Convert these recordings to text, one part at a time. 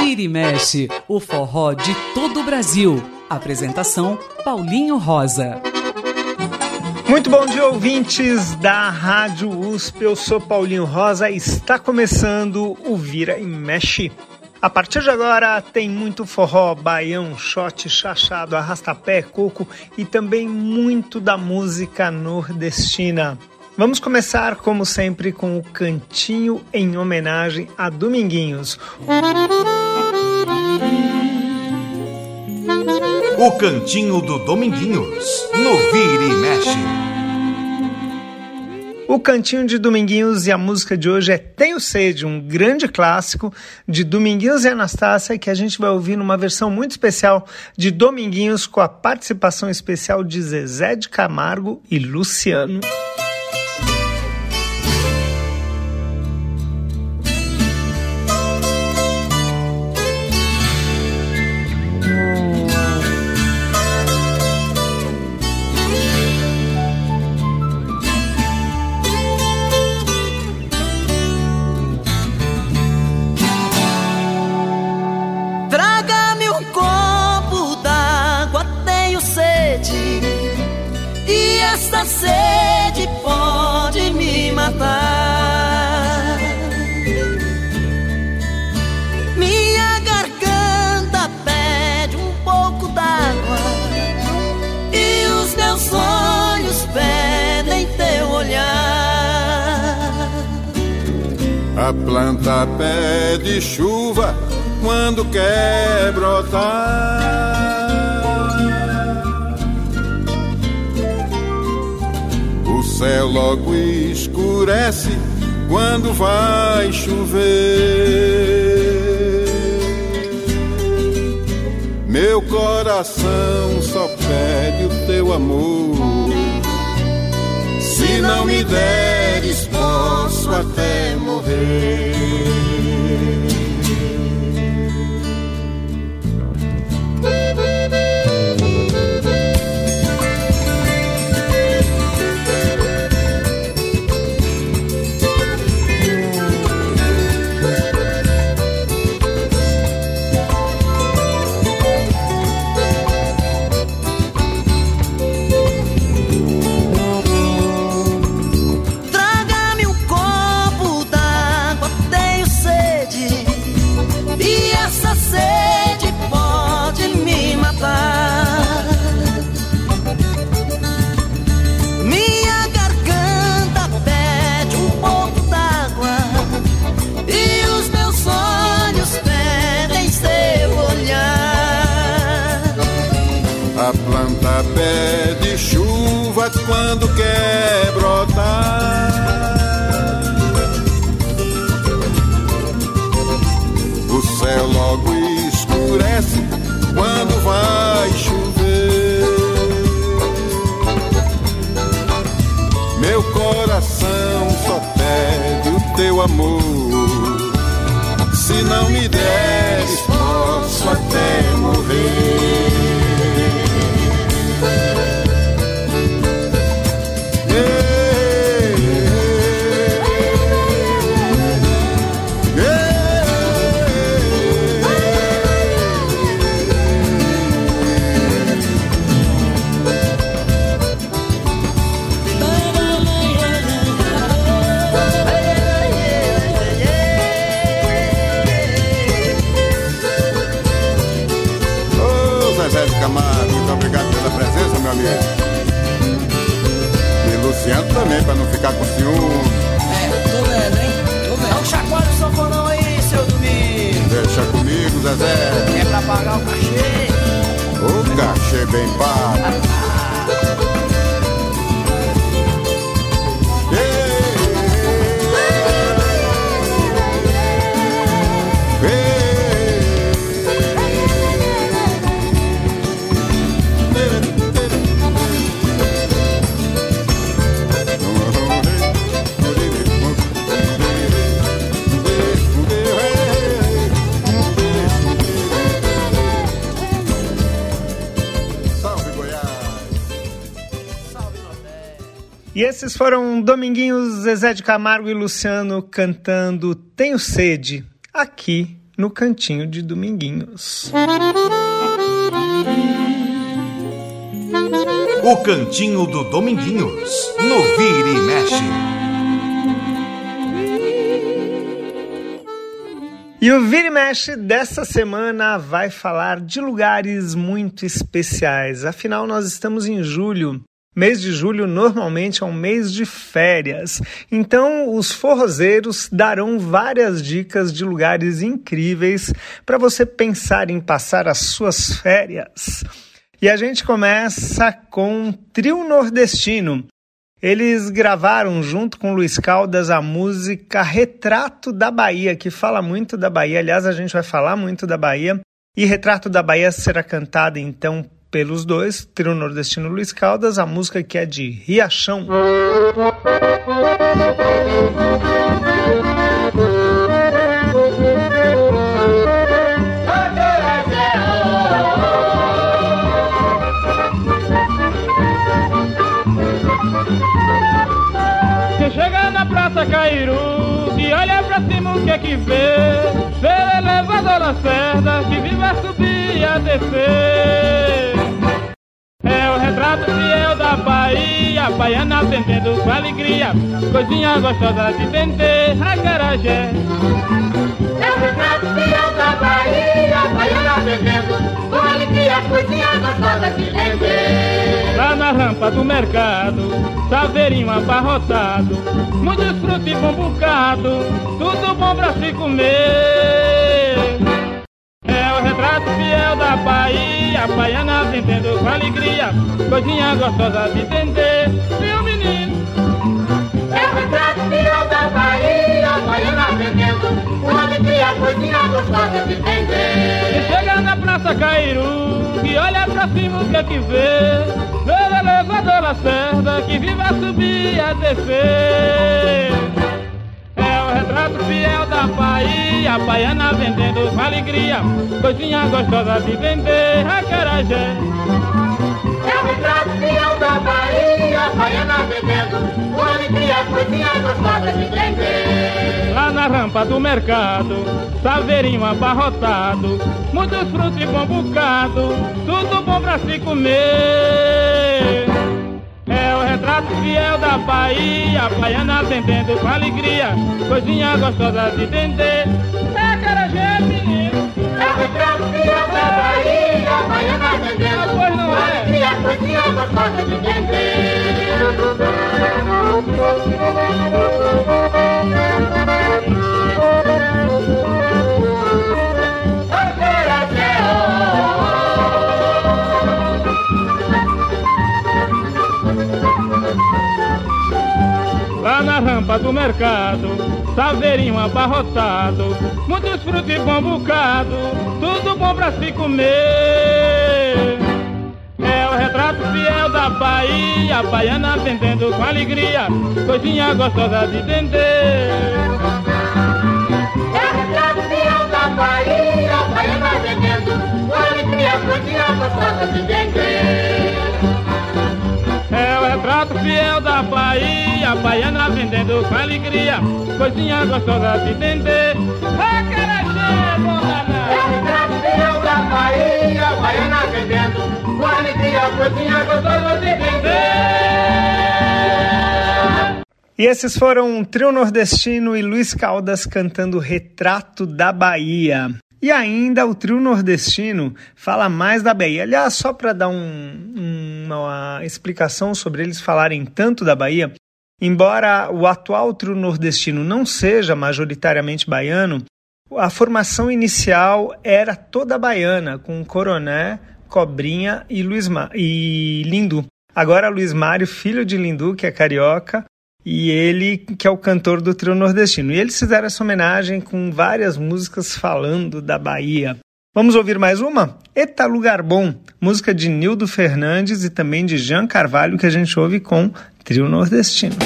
Vira e mexe, o forró de todo o Brasil. Apresentação Paulinho Rosa. Muito bom dia, ouvintes da Rádio USP. Eu sou Paulinho Rosa e está começando o Vira e Mexe. A partir de agora tem muito forró, baião, shot, chachado, arrastapé, coco e também muito da música nordestina. Vamos começar, como sempre, com o cantinho em homenagem a Dominguinhos. O cantinho do Dominguinhos, no Vira e Mexe. O Cantinho de Dominguinhos e a música de hoje é Tenho Sede, um grande clássico de Dominguinhos e Anastácia que a gente vai ouvir numa versão muito especial de Dominguinhos com a participação especial de Zezé de Camargo e Luciano. sede Planta pede chuva quando quer brotar. céu logo escurece quando vai chover. Meu coração só pede o teu amor. Se não me deres, posso até morrer. Teu amor. Se não me deres, posso até esses foram Dominguinhos, Zezé de Camargo e Luciano cantando Tenho Sede, aqui no Cantinho de Dominguinhos. O Cantinho do Dominguinhos, no Vira e Mexe. E o Vira e Mexe dessa semana vai falar de lugares muito especiais. Afinal, nós estamos em julho Mês de julho normalmente é um mês de férias, então os forrozeiros darão várias dicas de lugares incríveis para você pensar em passar as suas férias. E a gente começa com Trio Nordestino. Eles gravaram junto com Luiz Caldas a música Retrato da Bahia, que fala muito da Bahia. Aliás, a gente vai falar muito da Bahia. E Retrato da Bahia será cantada então pelos dois, trio nordestino Luiz Caldas, a música que é de Riachão. Pra cima o que é que vê? Vê elevador Lacerda que vive a subir e a descer. É o retrato fiel da Bahia, baiana vendendo com alegria, coisinha gostosa de vender, acarajé. É o retrato fiel da Bahia, baiana vendendo com alegria, coisinha gostosa de vender. Na rampa do mercado, saveirinho abarrotado, muitos frutos e bom bocado, tudo bom pra se comer. É o retrato fiel da Bahia, baiana vendendo com alegria, coisinha gostosa de vender, viu menino? É o retrato fiel da Bahia, baiana vendendo com alegria, coisinha gostosa de vender. E chega na Praça Cairu, e olha pra cima o que é que vê, o elevador Lacerda, que vive a subir e a descer. É o retrato fiel da Bahia, baiana vendendo com alegria, coisinha gostosa de vender, acarajé. É o retrato fiel da Bahia, baiana vendendo com alegria, coisinha gostosa de vender. Lá na rampa do mercado, saveirinho abarrotado, muitos frutos e bom bocado, tudo bom pra se comer. É o retrato fiel da Bahia, baiana vendendo com alegria, coisinha gostosa de vender, acarajé, menino. É o retrato fiel da Bahia, baiana vendendo gostosa de Lá na rampa do mercado, saveirinho abarrotado, muitos frutos e bom bocado, tudo bom pra se comer. O retrato fiel da Bahia, baiana vendendo com alegria, coisinha gostosa de vender. É o retrato fiel da Bahia, baiana vendendo com alegria, coisinha gostosa de vender. É o retrato fiel da Bahia, baiana vendendo com alegria, coisinha gostosa de vender. É o retrato fiel da Bahia, baiana vendendo E esses foram Trio Nordestino e Luiz Caldas cantando Retrato da Bahia. E ainda o trio nordestino fala mais da Bahia. Aliás, só para dar um, uma explicação sobre eles falarem tanto da Bahia, embora o atual trio nordestino não seja majoritariamente baiano, a formação inicial era toda baiana, com Coroné, Cobrinha e, Luiz Ma e Lindu. Agora Luiz Mário, filho de Lindu, que é carioca, e ele que é o cantor do trio nordestino. E eles fizeram essa homenagem com várias músicas falando da Bahia. Vamos ouvir mais uma? Eta Lugar Bom, música de Nildo Fernandes e também de Jean Carvalho, que a gente ouve com Trio Nordestino.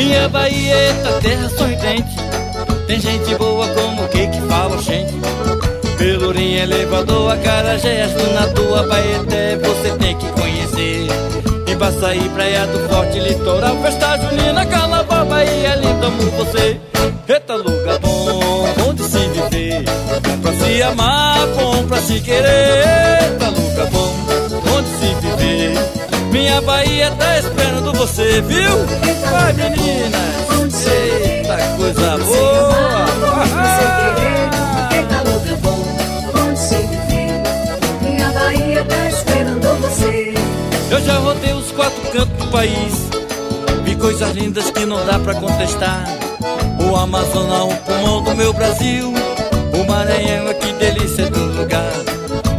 Minha Bahieta, terra sorridente. Tem gente boa como que que fala, gente. Pelourinho, elevador, acarajé, na tua Baeté, você tem que conhecer. E pra sair, praia do forte, litoral, festa junina, carnaval, Bahia, lindo, amo você. Eita, lugar bom, bom de se viver. Pra se amar, bom pra se querer. Eita, Minha Bahia tá esperando você, viu? Vai, meninas! Eita, coisa boa! Tá. Eu já rodei os quatro cantos do país. Vi coisas lindas que não dá pra contestar. O Amazonas, o pulmão do meu Brasil. O Maranhão, que delícia do lugar.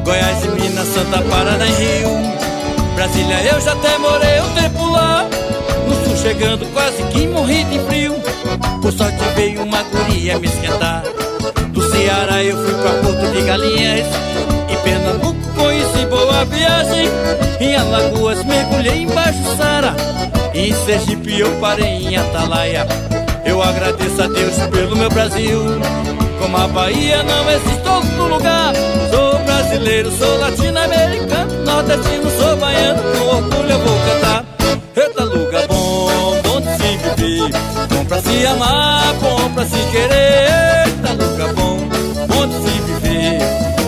Goiás e Minas, Santa Paraná e Rio. Brasília, eu já até morei um tempo lá. No sul chegando, quase que morri de frio. Por sorte veio uma guria me esquentar. Do Ceará eu fui pra Porto de Galinhas. E Pernambuco conheci boa viagem. Em Alagoas mergulhei embaixo Sara. Em Sergipe eu parei em Atalaia. Eu agradeço a Deus pelo meu Brasil. Como a Bahia não existe outro lugar. Brasileiro, sou latino-americano, nordestino, sou baiano. Com orgulho eu vou cantar. Eita, lugar bom, bom de se viver. Bom pra se amar, bom pra se querer. Eita, lugar bom, bom de se viver.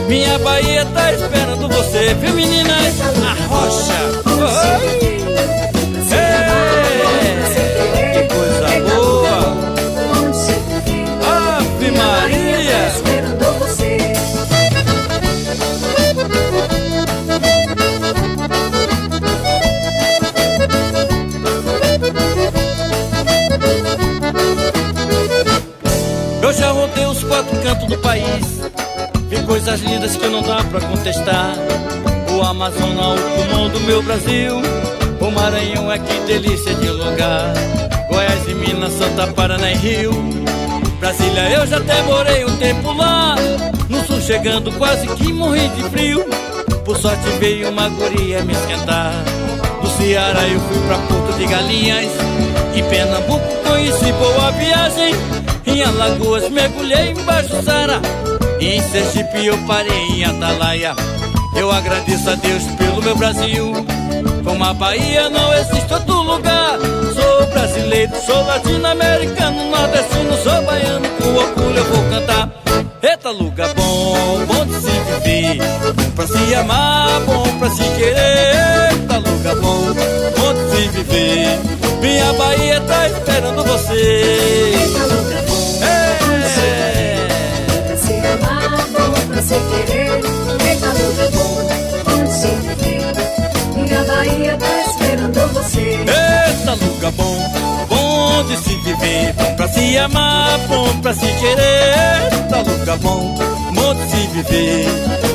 Minha Bahia tá esperando você, viu meninas? A rocha. Oi. Coisas lindas que não dá pra contestar. O Amazonas, o pulmão do meu Brasil. O Maranhão é que delícia de lugar. Goiás e Minas, Santa Paraná e Rio. Brasília, eu já até morei um tempo lá. No sul chegando, quase que morri de frio. Por sorte veio uma guria me esquentar. Do Ceará eu fui pra Porto de Galinhas. E Pernambuco conheci boa viagem. Em Alagoas mergulhei embaixo Sara. Em Sergipe eu parei em Atalaia. Eu agradeço a Deus pelo meu Brasil. Como a Bahia não existe outro lugar. Sou brasileiro, sou latino-americano, nordestino, sou baiano. Com orgulho eu vou cantar. Eita, lugar bom, bom de se viver. Bom pra se amar, bom pra se querer. Eita, lugar bom, bom de se viver. Minha Bahia tá esperando você. Eita, lugar bom, bom pra se querer. Eita, lugar bom, bom de se viver. Minha Bahia tá esperando você. Eita, lugar bom, bom de se viver, bom pra se amar, bom pra se querer. Eita, lugar bom, bom de se viver.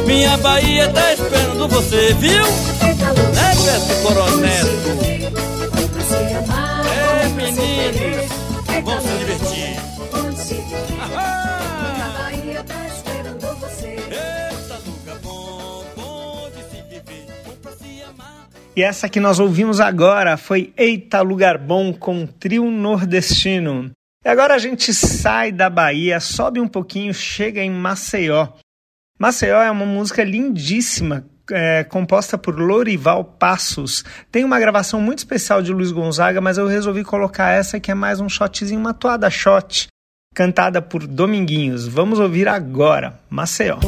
Minha Bahia tá esperando você, viu? Eita, lugar Né, Beto de Coronel? E essa que nós ouvimos agora foi Eita Lugar Bom com Trio Nordestino. E agora a gente sai da Bahia, sobe um pouquinho, chega em Maceió. Maceió é uma música lindíssima, é, composta por Lorival Passos. Tem uma gravação muito especial de Luiz Gonzaga, mas eu resolvi colocar essa que é mais um shotzinho, uma toada shot, cantada por Dominguinhos. Vamos ouvir agora, Maceió.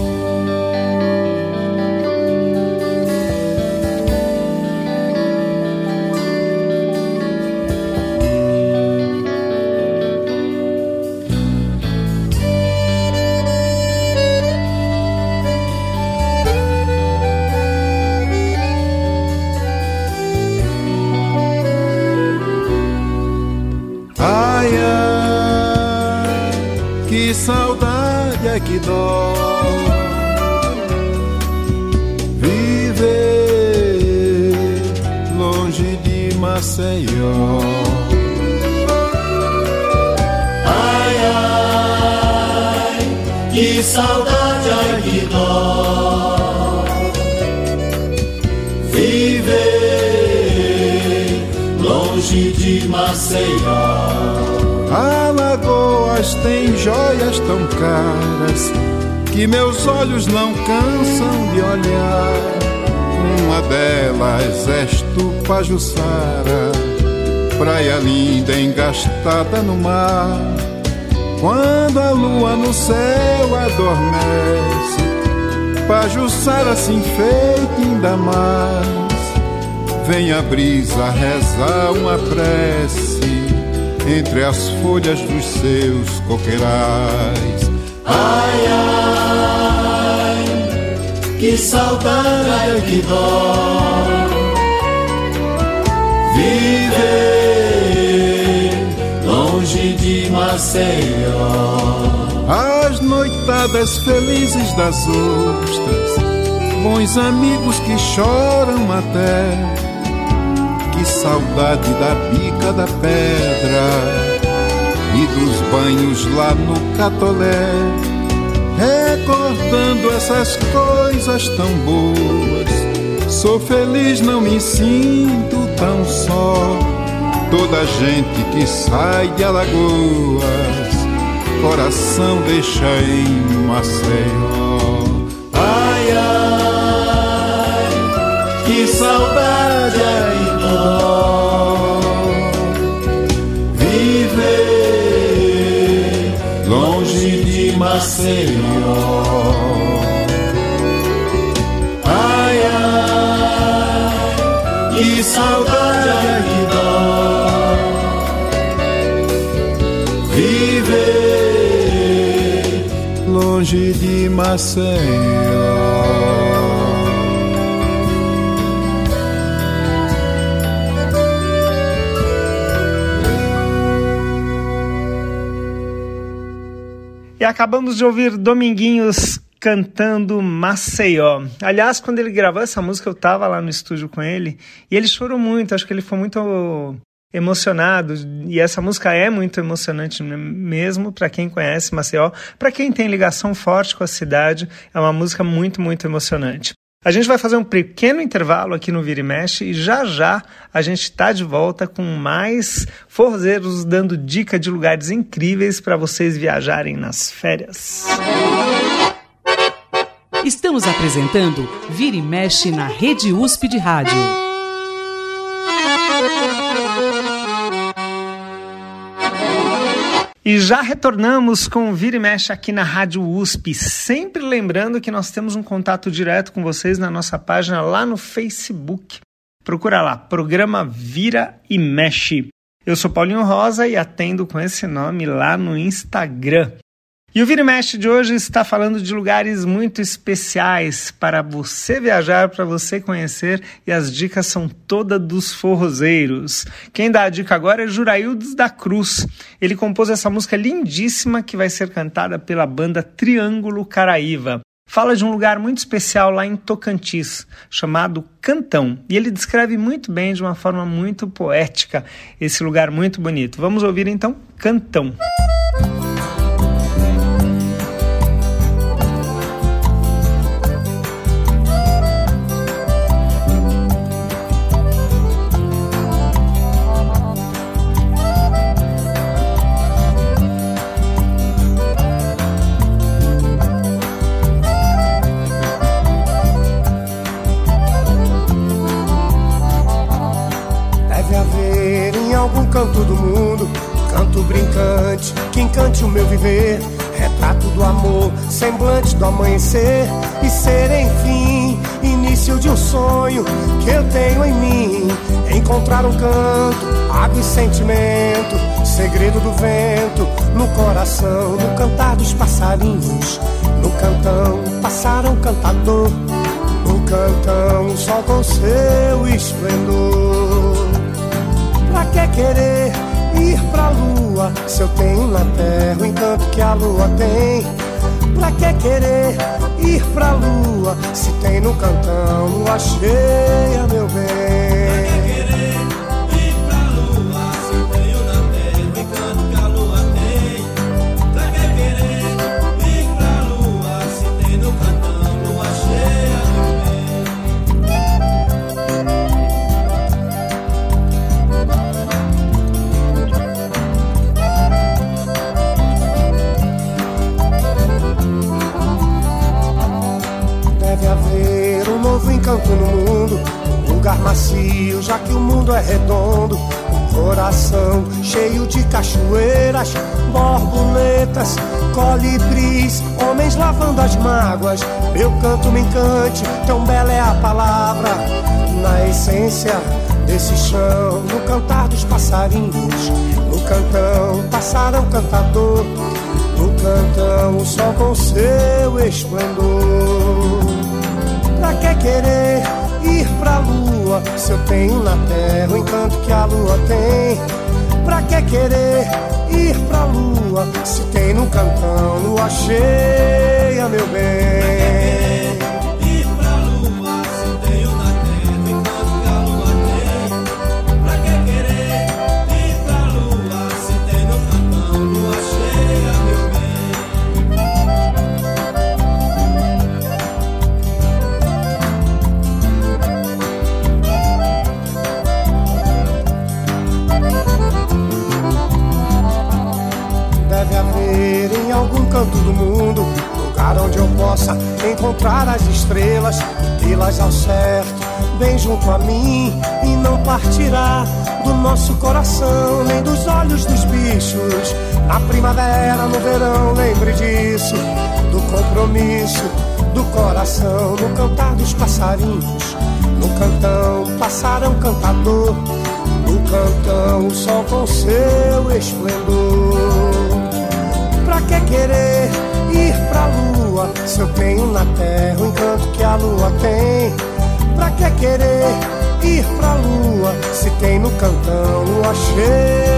Viver longe de Maceió. Ai, ai, que saudade, ai que dó. Viver longe de Maceió. A lagoa elas têm joias tão caras que meus olhos não cansam de olhar. Uma delas és tu, Pajussara, praia linda engastada no mar. Quando a lua no céu adormece, Pajussara se enfeita ainda mais. Vem a brisa rezar uma prece entre as folhas dos seus coqueirais. Ai, ai, que saudade que dói. Viver longe de Maceió. As noitadas felizes das ostras, bons amigos que choram até que saudade da bica da pedra e dos banhos lá no Catolé. Recordando essas coisas tão boas, sou feliz, não me sinto tão só. Toda gente que sai de Alagoas, coração deixa em Maceió. Ai, ai, que saudade aí Maceió. Ai, ai, que saudade que dó. Viver longe de Maceió. Acabamos de ouvir Dominguinhos cantando Maceió. Aliás, quando ele gravou essa música, eu estava lá no estúdio com ele e ele chorou muito. Acho que ele foi muito emocionado e essa música é muito emocionante mesmo para quem conhece Maceió, para quem tem ligação forte com a cidade, é uma música muito muito emocionante. A gente vai fazer um pequeno intervalo aqui no Vira e Mexe e já já a gente está de volta com mais forrozeiros dando dica de lugares incríveis para vocês viajarem nas férias. Estamos apresentando Vira e Mexe na Rede USP de Rádio. E já retornamos com Vira e Mexe aqui na Rádio USP. Sempre lembrando que nós temos um contato direto com vocês na nossa página lá no Facebook. Procura lá, programa Vira e Mexe. Eu sou Paulinho Rosa e atendo com esse nome lá no Instagram. E o Vira e Mexe de hoje está falando de lugares muito especiais para você viajar, para você conhecer, e as dicas são todas dos forrozeiros. Quem dá a dica agora é Juraildes da Cruz. Ele compôs essa música lindíssima que vai ser cantada pela banda Triângulo Caraíva. Fala de um lugar muito especial lá em Tocantins, chamado Cantão. E ele descreve muito bem, de uma forma muito poética, esse lugar muito bonito. Vamos ouvir então Cantão. Música do amor, semblante do amanhecer e ser, enfim, início de um sonho que eu tenho em mim. Encontrar um canto, água e sentimento, segredo do vento, no coração, no cantar dos passarinhos, no cantão, passaram cantador, no cantão, sol com seu esplendor. Pra que querer ir pra lua se eu tenho na terra o encanto que a lua tem? Pra que querer ir pra lua se tem no cantão lua cheia, meu bem? Canto no mundo, lugar macio, já que o mundo é redondo. Coração cheio de cachoeiras, borboletas, colibris, homens lavando as mágoas. Meu canto me encante, tão bela é a palavra, na essência desse chão, no cantar dos passarinhos, no cantão, passarão cantador, no cantão, o sol com seu esplendor. Pra que querer ir pra lua se eu tenho na terra o encanto que a lua tem? Pra que querer ir pra lua se tem no cantão lua cheia, meu bem? Canto do mundo, lugar onde eu possa encontrar as estrelas, tê-las ao certo, bem junto a mim, e não partirá do nosso coração, nem dos olhos dos bichos. Na primavera, no verão, lembre disso, do compromisso do coração, no cantar dos passarinhos, no cantão, passarão cantador, no cantão, o sol com seu esplendor que querer ir pra lua se eu tenho na terra o encanto que a lua tem? Pra que querer ir pra lua se tem no cantão lua cheia,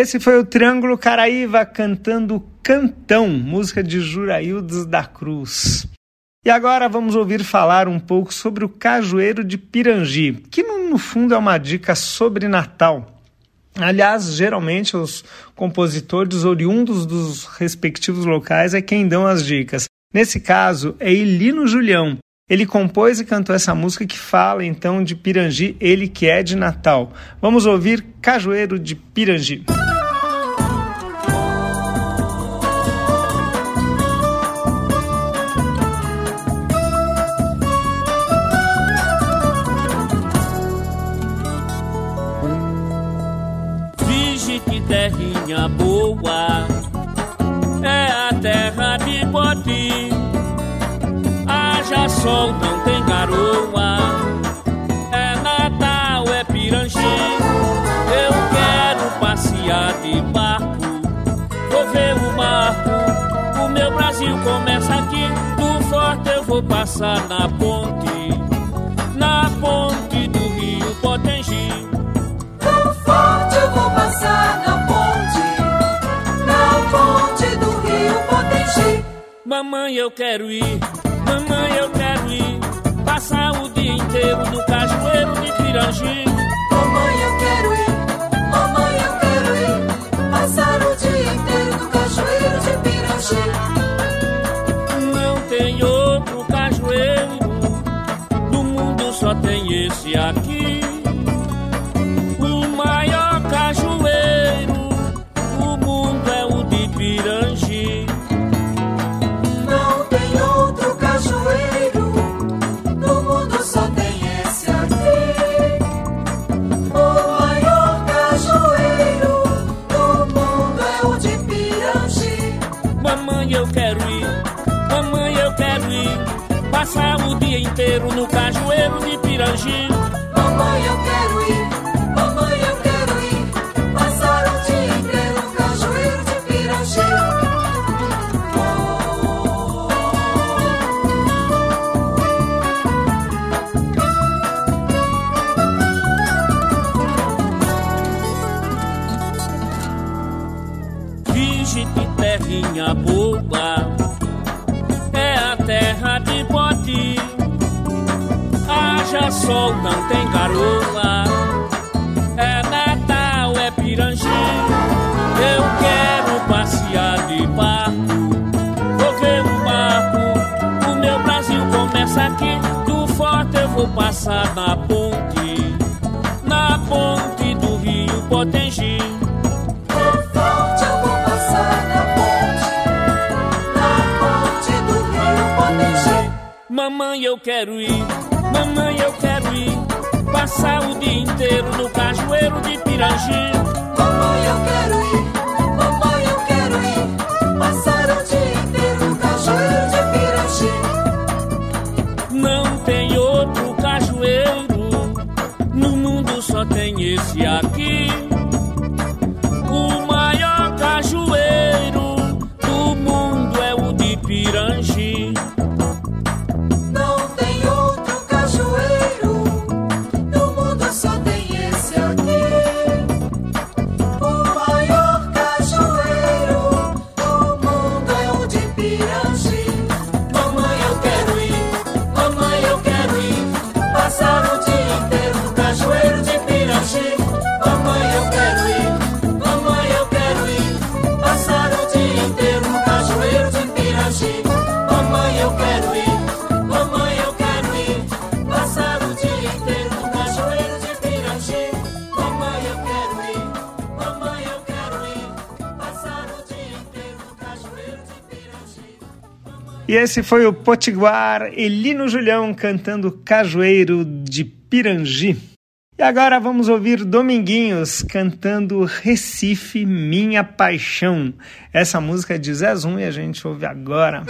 esse foi o Triângulo Caraíva cantando Cantão, música de Juraildes da Cruz. E agora vamos ouvir falar um pouco sobre o Cajueiro de Pirangi, que no fundo é uma dica sobre Natal. Aliás, geralmente os compositores oriundos dos respectivos locais é quem dão as dicas. Nesse caso, é Ilino Julião, ele compôs e cantou essa música que fala então de Pirangi, ele que é de Natal. Vamos ouvir Cajueiro de Pirangi. Sol, não tem garoa. É Natal, é Pirangi. Eu quero passear de barco, vou ver o marco. O meu Brasil começa aqui, do forte eu vou passar na ponte, na ponte do Rio Potengi. Do forte eu vou passar na ponte, na ponte do Rio Potengi. Mamãe, eu quero ir Mamãe, eu quero ir passar o dia inteiro no cajueiro de Pirangi. Mamãe, eu quero ir, Passar E esse foi o Potiguar Elino Julião cantando Cajueiro de Pirangi. E agora vamos ouvir Dominguinhos cantando Recife, Minha Paixão. Essa música é de Zezum e a gente ouve agora.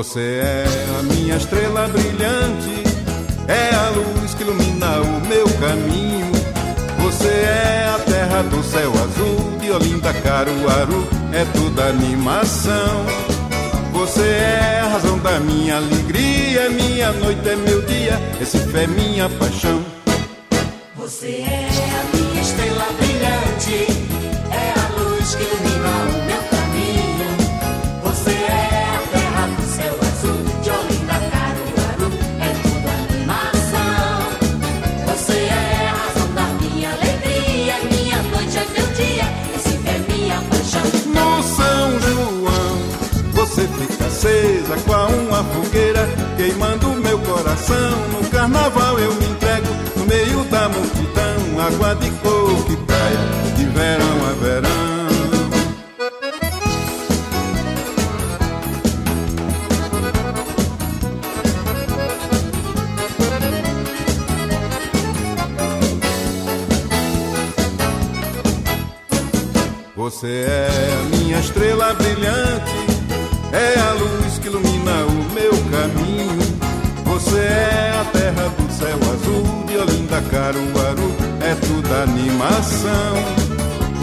Você é a minha estrela brilhante, é a luz que ilumina o meu caminho. Você é a terra do céu azul, de Olinda, Caruaru, é tudo animação. Você é a razão da minha alegria, minha noite, é meu dia, esse fé é minha paixão. Você é acesa com uma fogueira, queimando meu coração. No carnaval eu me entrego no meio da multidão, água de coco e praia, de verão a verão. Você é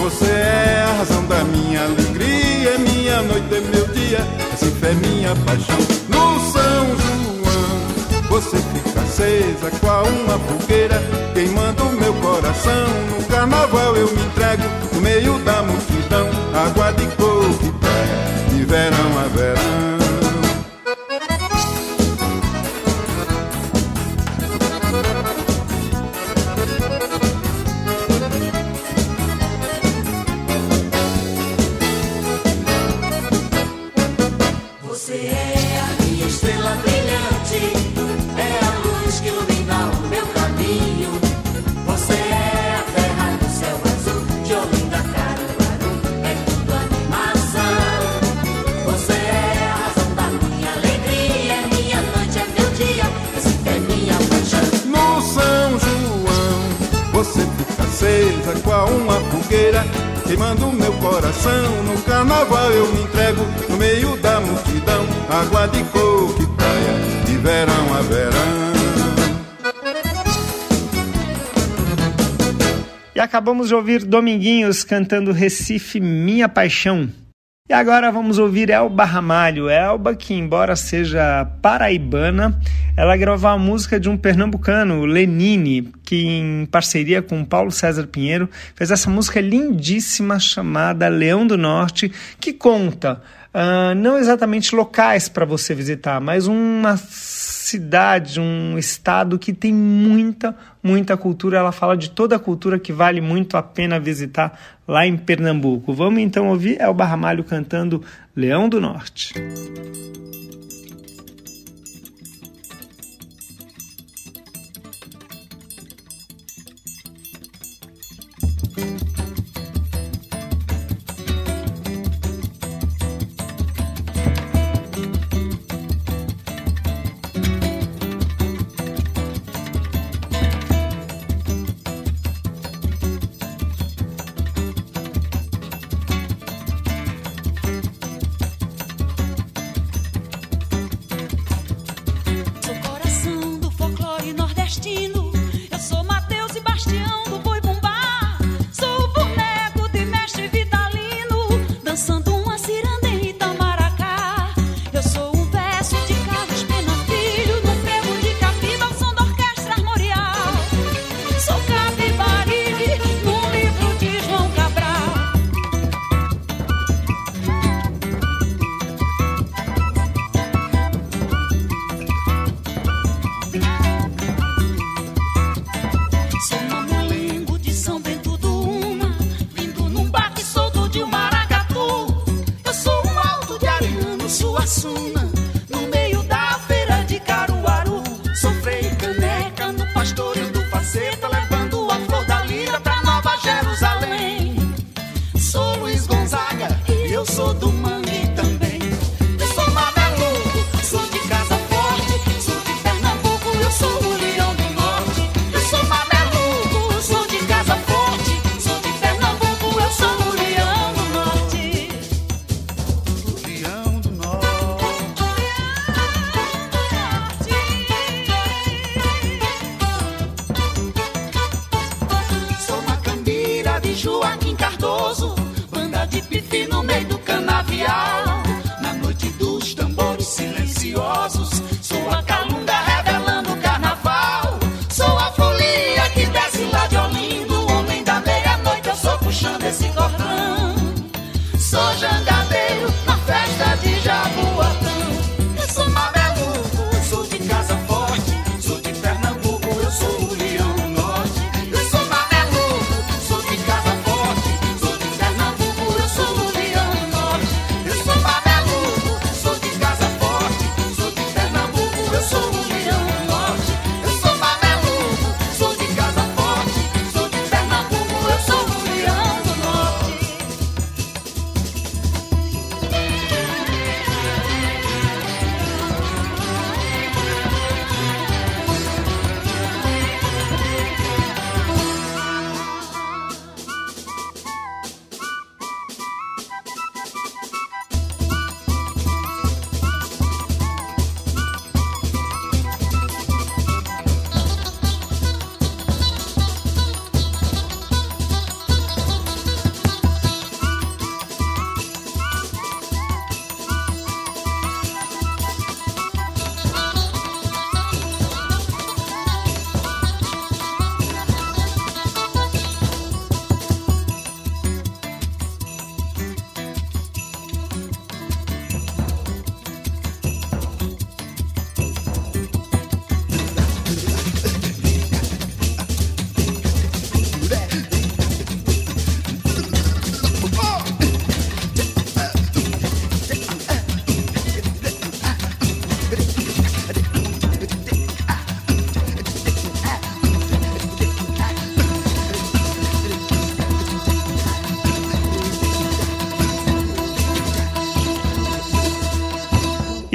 Você é a razão da minha alegria, é minha noite, é meu dia, essa fé é minha paixão. No São João, você fica acesa qual uma fogueira, queimando meu coração. No carnaval eu me entrego, no meio da multidão, água de coco e praia, de verão a verão. Acabamos de ouvir Dominguinhos cantando Recife Minha Paixão. E agora vamos ouvir Elba Ramalho. Elba, que embora seja paraibana, ela gravou a música de um pernambucano, Lenine, que em parceria com Paulo César Pinheiro fez essa música lindíssima chamada Leão do Norte, que conta uh, não exatamente locais para você visitar, mas uma cidade, um estado que tem muita, muita cultura. Ela fala de toda a cultura que vale muito a pena visitar lá em Pernambuco. Vamos então ouvir Elba Ramalho cantando Leão do Norte.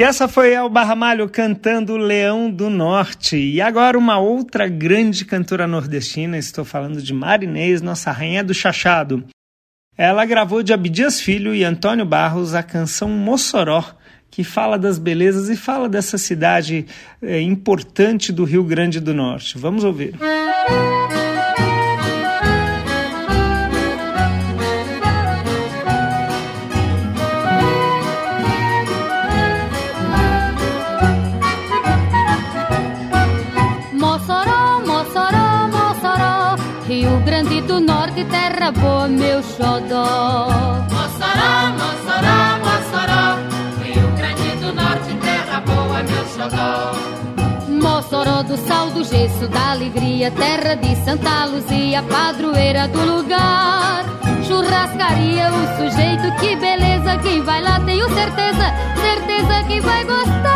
E essa foi Elba Ramalho cantando Leão do Norte. E agora uma outra grande cantora nordestina, estou falando de Marinês, nossa rainha do chachado. Ela gravou de Abdias Filho e Antônio Barros a canção Mossoró, que fala das belezas e fala dessa cidade é, importante do Rio Grande do Norte. Vamos ouvir. Música terra boa, meu xodó. Mossoró, Mossoró, Mossoró, Rio Grande do Norte, terra boa, meu xodó. Mossoró do sal, do gesso, da alegria, terra de Santa Luzia, padroeira do lugar. Churrascaria, o sujeito, que beleza, quem vai lá tenho certeza, certeza que vai gostar.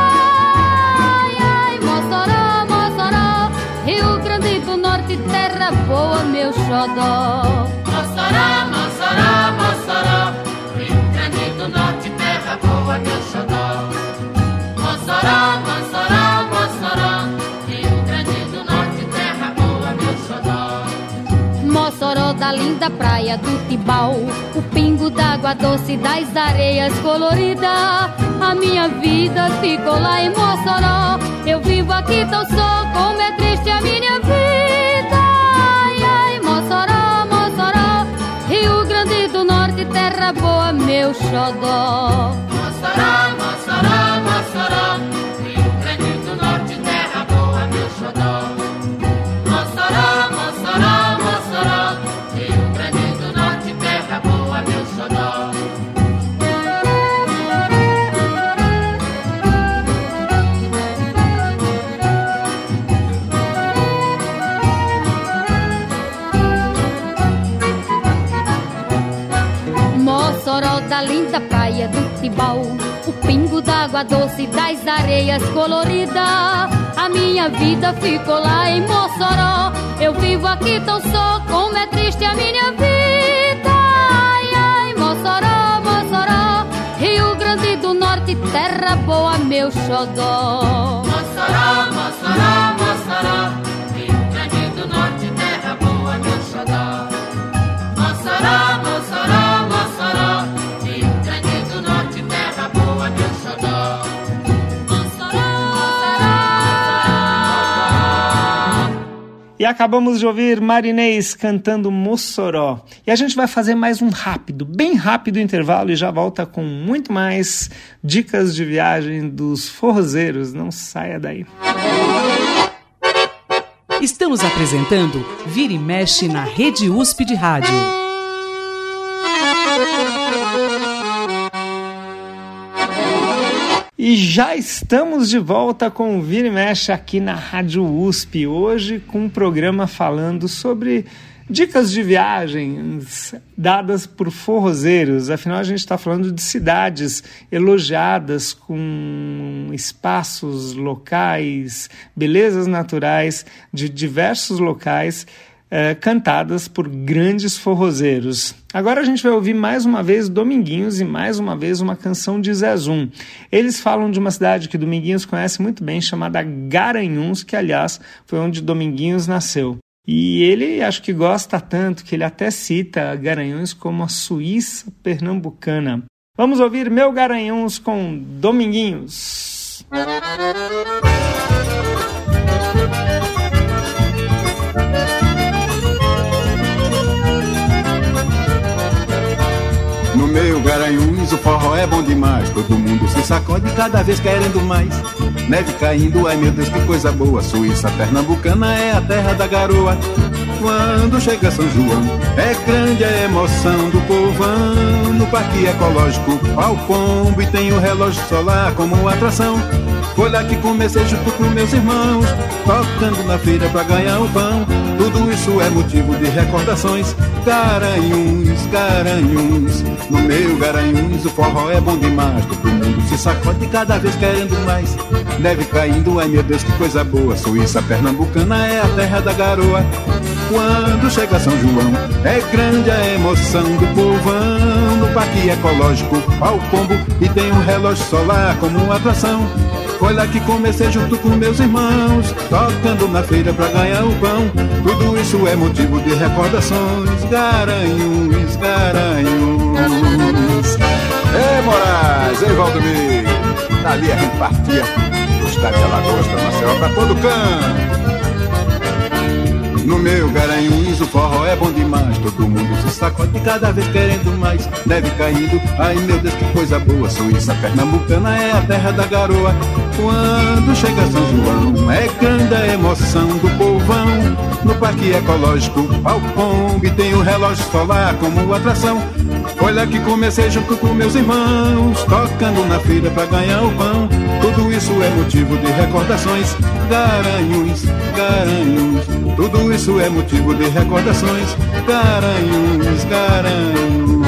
Ai, ai, Mossoró, Mossoró, Rio Grande Norte, terra boa, meu xodó. Mossoró, Mossoró, Mossoró, Rio Grande do Norte, terra boa, meu xodó. Mossoró, Mossoró, Mossoró, Rio Grande do Norte, terra boa, meu xodó. Mossoró da linda praia do Tibau, o pingo d'água doce das areias coloridas. A minha vida ficou lá em Mossoró, eu vivo aqui tão só, como é triste a minha vida. Norte, terra boa, meu xodó. Mossoró, Mossoró, Mossoró, o pingo d'água doce das areias coloridas. A minha vida ficou lá em Mossoró, eu vivo aqui tão só, como é triste a minha vida. Ai, ai, Mossoró, Mossoró, Rio Grande do Norte, terra boa, meu xodó. Mossoró, Mossoró, Mossoró, E acabamos de ouvir Marinês cantando Mossoró. E a gente vai fazer mais um rápido, bem rápido intervalo e já volta com muito mais dicas de viagem dos forrozeiros. Não saia daí. Estamos apresentando Vira e Mexe na Rede USP de Rádio. E já estamos de volta com o Vira e Mexe aqui na Rádio USP, hoje com um programa falando sobre dicas de viagens dadas por forrozeiros. Afinal, a gente está falando de cidades elogiadas com espaços locais, belezas naturais de diversos locais. Eh, cantadas por grandes forrozeiros. Agora a gente vai ouvir mais uma vez Dominguinhos e mais uma vez uma canção de Zezum. Eles falam de uma cidade que Dominguinhos conhece muito bem, chamada Garanhuns, que aliás foi onde Dominguinhos nasceu. E ele acho que gosta tanto que ele até cita Garanhuns como a Suíça pernambucana. Vamos ouvir Meu Garanhuns com Dominguinhos. No meu Garanhuns o forró é bom demais. Todo mundo se sacode cada vez querendo mais. Neve caindo, ai meu Deus que coisa boa. Suíça pernambucana é a terra da garoa. Quando chega São João É grande a emoção do povão. No parque ecológico ao pombo E tem o relógio solar como atração foi lá que comecei junto com meus irmãos, tocando na feira pra ganhar o pão. Tudo isso é motivo de recordações. Garanhuns, Garanhuns, no meu Garanhuns o forró é bom demais. Todo mundo se sacode cada vez querendo mais. Neve caindo, ai meu Deus que coisa boa. Suíça pernambucana é a terra da garoa. Quando chega São João, é grande a emoção do povão. No parque ecológico ao pombo e tem um relógio solar como atração. Foi lá que comecei junto com meus irmãos, tocando na feira pra ganhar o pão. Tudo isso é motivo de recordações. Garanhuns, garanhuns. Ei, Moraes, ei, Valdomiro. Dali a gente partia do estado de Alagoas pra Maceió, pra todo canto. No meu Garanhuns o forró é bom demais Todo mundo se sacode cada vez querendo mais. Neve caindo, ai meu Deus que coisa boa Suíça pernambucana é a terra da garoa. Quando chega São João É grande a emoção do povão. No parque ecológico Palpombe Tem o relógio solar como atração lá que comecei junto com meus irmãos, tocando na feira pra ganhar o pão. Tudo isso é motivo de recordações. Garanhuns, garanhuns, tudo isso é motivo de recordações. Garanhuns, garanhuns.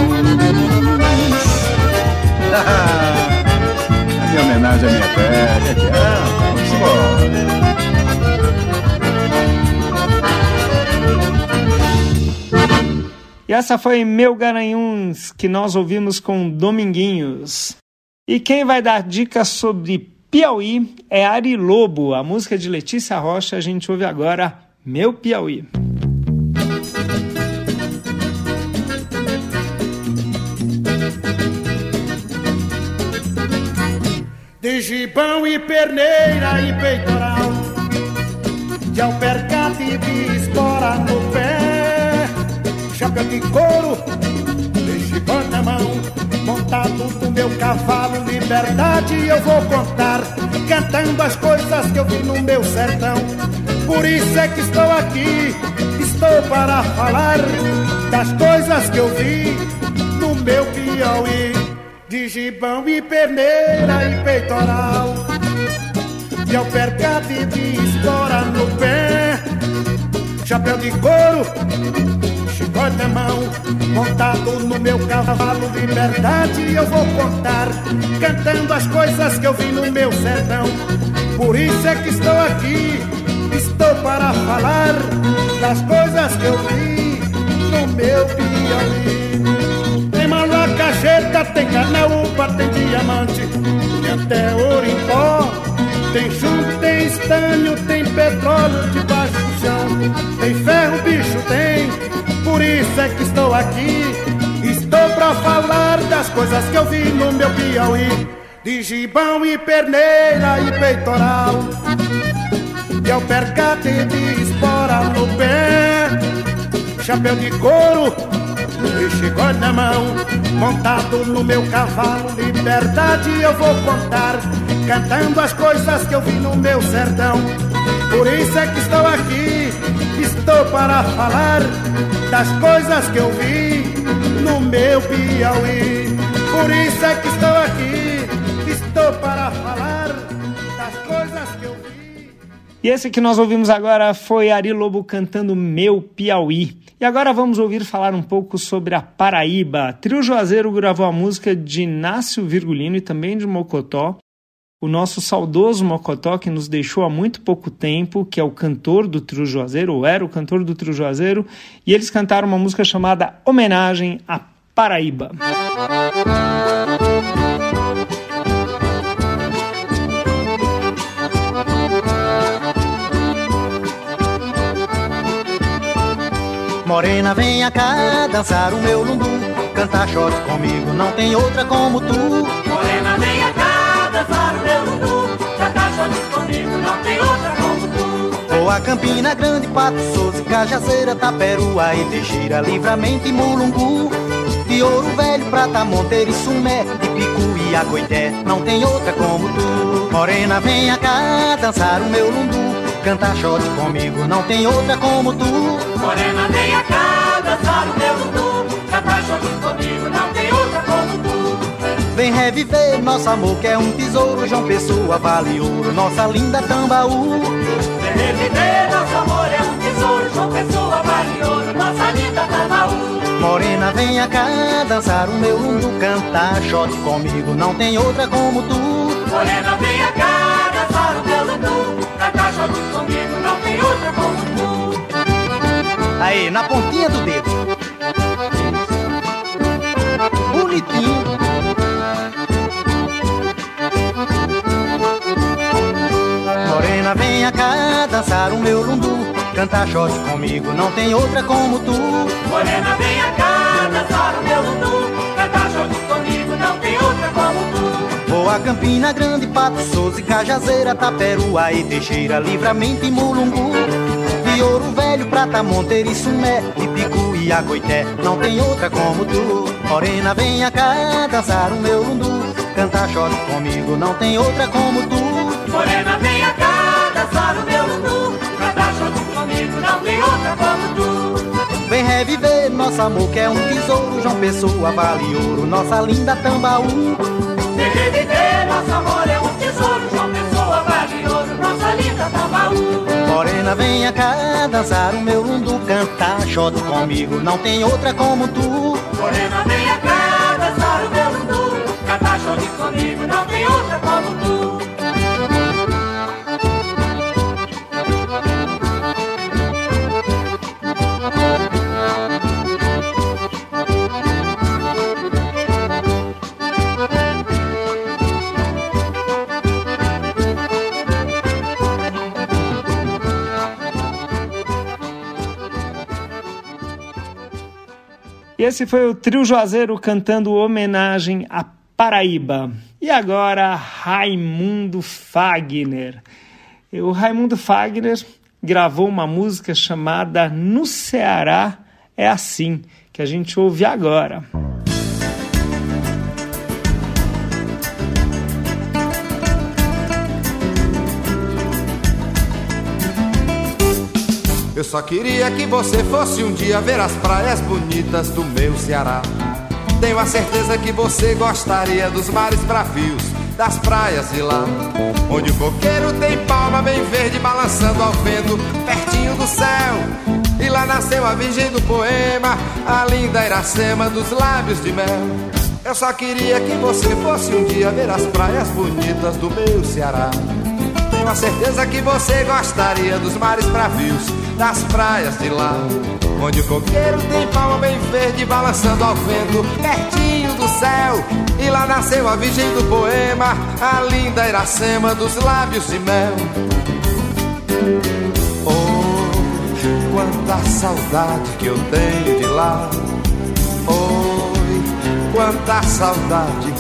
a minha homenagem à minha terra, vamos embora. E essa foi Meu Garanhuns, que nós ouvimos com Dominguinhos. E quem vai dar dicas sobre Piauí é Ari Lobo. A música de Letícia Rocha, a gente ouve agora Meu Piauí. De gibão e perneira e peitoral De alpercate e de espora no pé Chapéu de couro, de gibão na mão Montado no meu cavalo, liberdade eu vou contar. Cantando as coisas que eu vi no meu sertão. Por isso é que estou aqui, estou para falar Das coisas que eu vi no meu Piauí. De gibão e perneira e peitoral. De alpercate e de espora no pé. Chapéu de couro, Montado no meu cavalo, liberdade eu vou contar Cantando as coisas que eu vi no meu sertão Por isso é que estou aqui, estou para falar Das coisas que eu vi no meu Piauí cajeta, tem canaúba, tem diamante, tem até ouro em pó. Tem chumbo, tem estanho, tem petróleo debaixo do chão. Tem ferro, bicho, tem. Por isso é que estou aqui. Estou pra falar das coisas que eu vi no meu Piauí. De gibão e perneira e peitoral. De alpercate e de espora no pé. Chapéu de couro e chegou na mão, montado no meu cavalo, liberdade eu vou contar, cantando as coisas que eu vi no meu sertão. Por isso é que estou aqui, estou para falar das coisas que eu vi no meu Piauí. Por isso é que estou aqui, estou para falar das coisas que eu vi. E esse que nós ouvimos agora foi Ari Lobo cantando Meu Piauí. E agora vamos ouvir falar um pouco sobre a Paraíba. Trio Juazeiro gravou a música de Inácio Virgulino e também de Mocotó. O nosso saudoso Mocotó, que nos deixou há muito pouco tempo, que é o cantor do Trio Juazeiro, ou era o cantor do Trio Juazeiro, e eles cantaram uma música chamada Homenagem à Paraíba. Morena, venha cá dançar o meu lundu Cantar shot comigo, não tem outra como tu Campina Grande, Pato Souza, Cajazeira, Taperuá Teixeira, Livramento e Mulungu. De Ouro Velho, Prata, Monteiro e Sumé De Picu e Acoité, não tem outra como tu. Morena, venha cá dançar o meu lundu. Cantar shot comigo, não tem outra como tu. Morena, venha cá dançar o meu Vem reviver. Nosso amor que é um tesouro João Pessoa, vale ouro, nossa linda Tambaú. Vem reviver nosso amor é um tesouro João Pessoa, vale ouro, nossa linda Tambaú. Morena, venha cá dançar o meu lundu Cantar. Shot comigo, não tem outra como tu. Morena, venha cá dançar o meu lundu Cantar. Shot comigo, não tem outra como tu. Aí, na pontinha do dedo. Bonitinho venha cá dançar o meu lundu. Cantar shot comigo, não tem outra como tu. Morena, venha cá dançar o meu lundu. Cantar shot comigo, não tem outra como tu. Vou a Campina Grande, Pato Souza e Cajazeira, Taperuá e Teixeira, Livramento e Mulungu. De Ouro Velho, Prata, Monteiro e Sumé, de Picu e Acoité, não tem outra como tu. Morena, venha cá dançar o meu lundu. Cantar shot comigo, não tem outra como tu. Morena, Vem reviver nosso amor que é um tesouro. João Pessoa, Vale Ouro, nossa linda Tambaú. Vem reviver nosso amor é um tesouro. João Pessoa, Vale Ouro, nossa linda Tambaú. Morena, venha cá dançar o meu lundu Cantar shot comigo, não tem outra como tu. Morena, venha cá dançar o meu lundu Cantar shot comigo, não tem outra como tu esse foi o Trio Juazeiro cantando homenagem a Paraíba. E agora, Raimundo Fagner. O Raimundo Fagner gravou uma música chamada No Ceará é Assim, que a gente ouve agora. Eu só queria que você fosse um dia ver as praias bonitas do meu Ceará. Tenho a certeza que você gostaria dos mares bravios, das praias de lá. Onde o coqueiro tem palma bem verde balançando ao vento, pertinho do céu. E lá nasceu a virgem do poema, a linda Iracema dos lábios de mel. Eu só queria que você fosse um dia ver as praias bonitas do meu Ceará. Tenho a certeza que você gostaria dos mares bravios, das praias de lá. Onde o coqueiro tem palma bem verde balançando ao vento, pertinho do céu. E lá nasceu a virgem do poema, a linda Iracema dos lábios de mel. Oh, quanta saudade que eu tenho de lá. Oi, quanta saudade.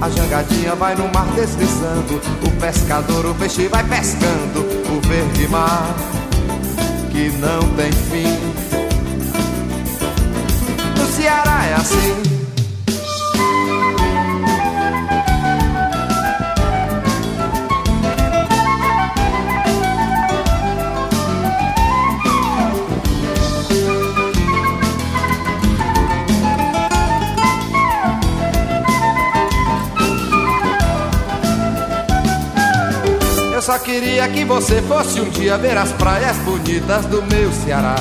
A jangadinha vai no mar deslizando, o pescador, o peixe vai pescando, o verde mar que não tem fim. No Ceará é assim. Só queria que você fosse um dia ver as praias bonitas do meu Ceará.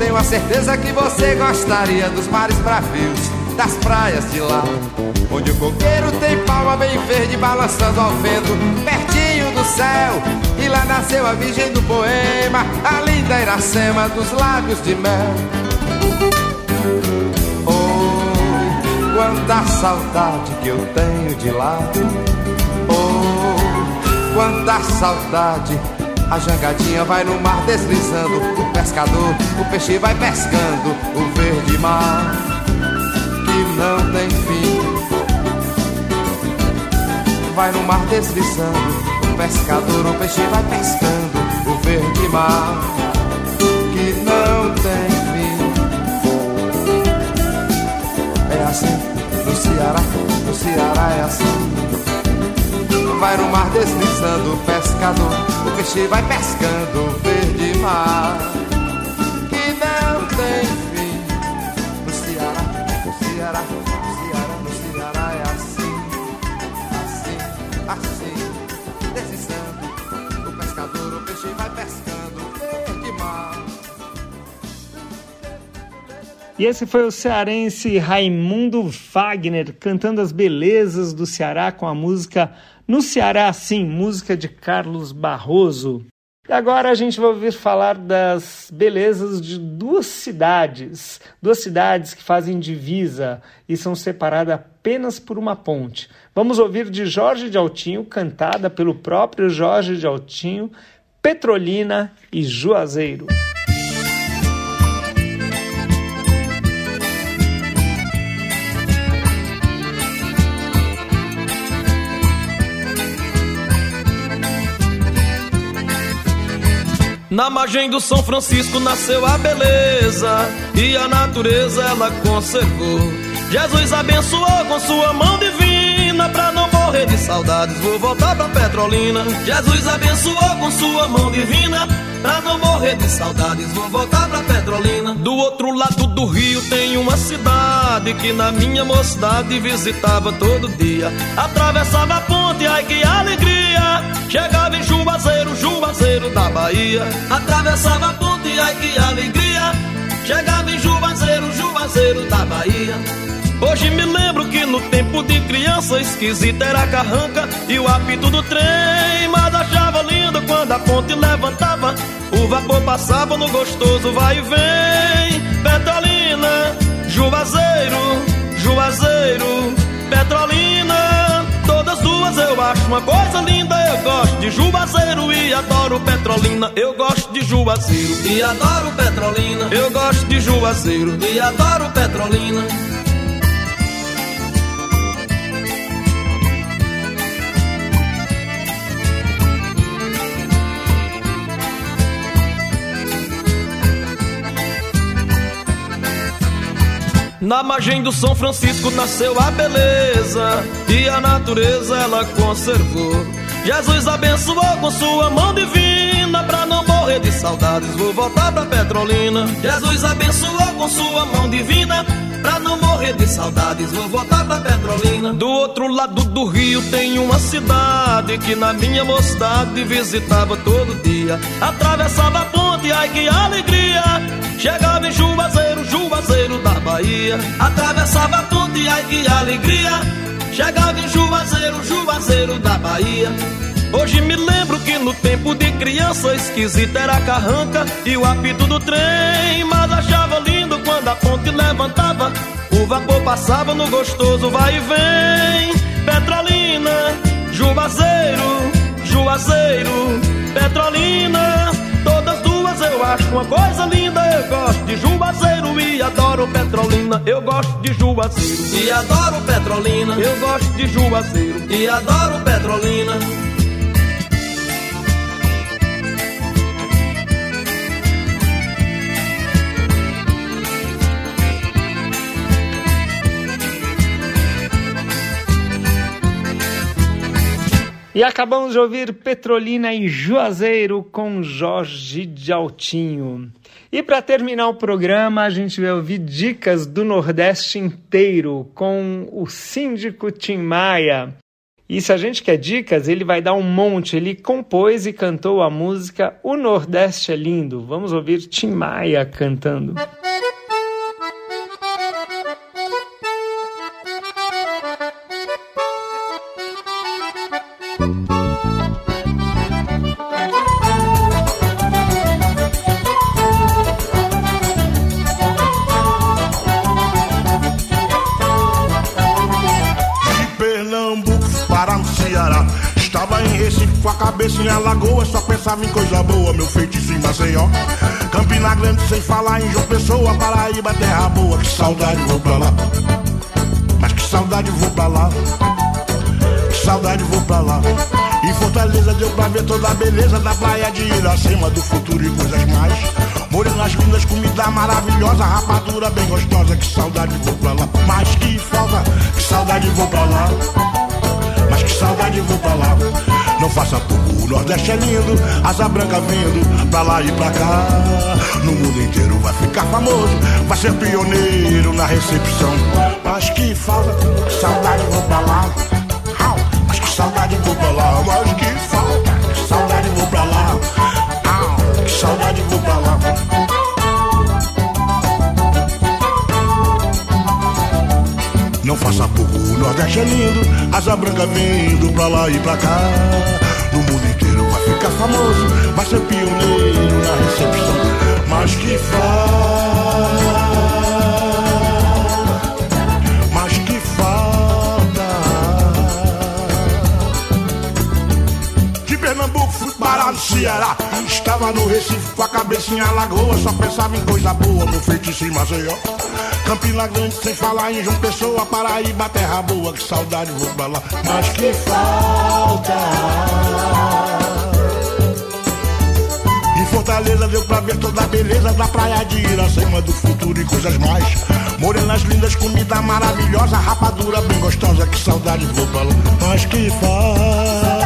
Tenho a certeza que você gostaria dos mares bravios, das praias de lá. Onde o coqueiro tem palma bem verde balançando ao vento, pertinho do céu. E lá nasceu a virgem do poema, a linda Iracema dos lábios de mel. Oh, quanta saudade que eu tenho de lá. Quanta saudade. A jangadinha vai no mar deslizando, o pescador, o peixe vai pescando, o verde mar que não tem fim. Vai no mar deslizando, o pescador, o peixe vai pescando, o verde mar que não tem fim. É assim, no Ceará, no Ceará é assim. Vai no mar deslizando, pescador, o peixe vai pescando, verde mar que não tem fim. No Ceará, no Ceará, no Ceará, no Ceará é assim, assim, assim, deslizando, o pescador, o peixe vai pescando, verde mar. E esse foi o cearense Raimundo Wagner cantando as belezas do Ceará com a música No Ceará Sim, música de Carlos Barroso. E agora a gente vai ouvir falar das belezas de duas cidades, duas cidades que fazem divisa e são separadas apenas por uma ponte. Vamos ouvir de Jorge de Altinho, cantada pelo próprio Jorge de Altinho, Petrolina e Juazeiro. Na margem do São Francisco nasceu a beleza e a natureza ela conservou. Jesus abençoou com sua mão divina saudades. Vou voltar pra Petrolina. Jesus abençoou com sua mão divina pra não morrer de saudades. Vou voltar pra Petrolina. Do outro lado do rio tem uma cidade que na minha mocidade visitava todo dia. Atravessava a ponte, ai que alegria! Chegava em Juazeiro, Juazeiro da Bahia. Atravessava a ponte, ai que alegria! Chegava em Juazeiro, Juazeiro da Bahia. Hoje me lembro que no tempo de criança esquisita era a carranca e o apito do trem. Mas achava lindo quando a ponte levantava, o vapor passava no gostoso vai e vem. Petrolina, Juazeiro, Juazeiro, Petrolina. Todas duas eu acho uma coisa linda. Eu gosto de Juazeiro e adoro Petrolina. Eu gosto de Juazeiro e adoro Petrolina. Eu gosto de Juazeiro e adoro Petrolina. Na margem do São Francisco nasceu a beleza e a natureza ela conservou. Jesus abençoou com sua mão divina pra não morrer de saudades. Vou voltar pra Petrolina. Jesus abençoou com sua mão divina pra não morrer de saudades. Vou voltar pra Petrolina. Do outro lado do rio tem uma cidade que na minha mocidade visitava todo dia. Atravessava a ponte, ai que alegria! Chegava em Juazeiro, Juazeiro da Bahia. Atravessava a ponte, ai que alegria! Chegava em Juazeiro, Juazeiro da Bahia. Hoje me lembro que no tempo de criança esquisita era a carranca e o apito do trem. Mas achava lindo quando a ponte levantava, o vapor passava no gostoso vai e vem. Petrolina, Juazeiro, Juazeiro, Petrolina. Todas duas eu acho uma coisa linda. Eu gosto de Juazeiro e adoro Petrolina. Eu gosto de Juazeiro e adoro Petrolina. Eu gosto de Juazeiro e adoro Petrolina. E acabamos de ouvir Petrolina e Juazeiro com Jorge de Altinho. E para terminar o programa, a gente vai ouvir dicas do Nordeste inteiro com o síndico Tim Maia. E se a gente quer dicas, ele vai dar um monte. Ele compôs e cantou a música O Nordeste é Lindo. Vamos ouvir Tim Maia cantando. Cabeça em Alagoas, só pensava em coisa boa, meu feitiço em Maceió. Campina Grande, sem falar em João Pessoa, Paraíba, terra boa, que saudade vou pra lá. Mas que saudade vou pra lá. Que saudade vou pra lá. Em Fortaleza deu pra ver toda a beleza da praia de Iracema, do futuro e coisas mais. Morenas lindas, comida maravilhosa, rapadura bem gostosa, que saudade vou pra lá. Mas que falta, que saudade vou pra lá. Mas que saudade vou pra lá. Não faça pouco, o Nordeste é lindo, asa branca vindo pra lá e pra cá. No mundo inteiro vai ficar famoso, vai ser pioneiro na recepção. Mas que falta, que saudade vou pra lá. Mas que saudade vou pra lá, mas que falta, Nordeste é lindo, asa branca vindo pra lá e pra cá. No mundo inteiro vai ficar famoso, vai ser pioneiro na recepção. Mas que falta, mas que falta. De Pernambuco fui parar no Ceará, tava no Recife com a cabeça em Alagoa, só pensava em coisa boa, meu feitiço em Maceió. Campina Grande, sem falar em João Pessoa, Paraíba, terra boa, que saudade vou pra lá. Mas que falta. Em Fortaleza deu pra ver toda a beleza da praia de Iracema, do futuro e coisas mais. Morenas lindas, comida maravilhosa, rapadura bem gostosa, que saudade vou pra lá. Mas que falta.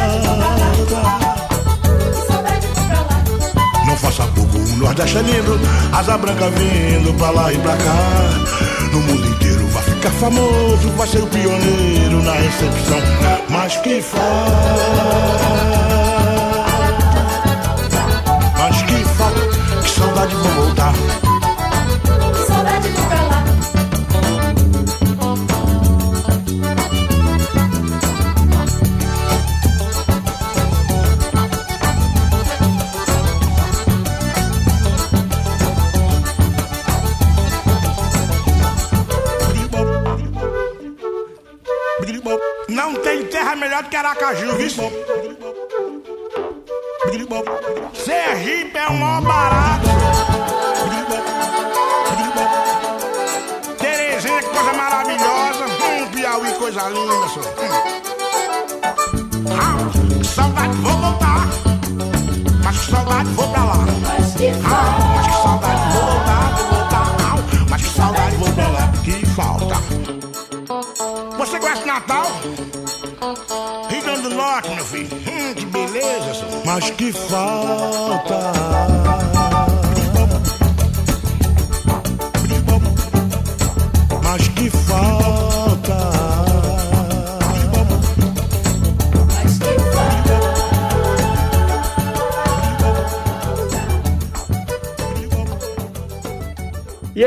O Nordeste é lindo, asa branca vindo pra lá e pra cá. No mundo inteiro vai ficar famoso, vai ser o pioneiro na recepção. Mas que falta. Mas que falta, que saudade vou voltar. mismo Mas que falta.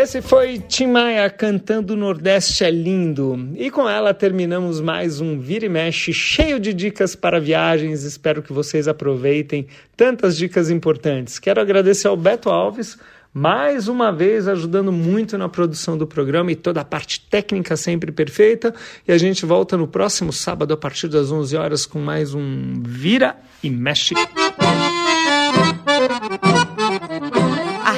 Esse foi Tim Maia cantando Nordeste é Lindo. E com ela terminamos mais um Vira e Mexe cheio de dicas para viagens. Espero que vocês aproveitem tantas dicas importantes. Quero agradecer ao Beto Alves, mais uma vez ajudando muito na produção do programa e toda a parte técnica sempre perfeita. E a gente volta no próximo sábado a partir das 11 horas com mais um Vira e Mexe.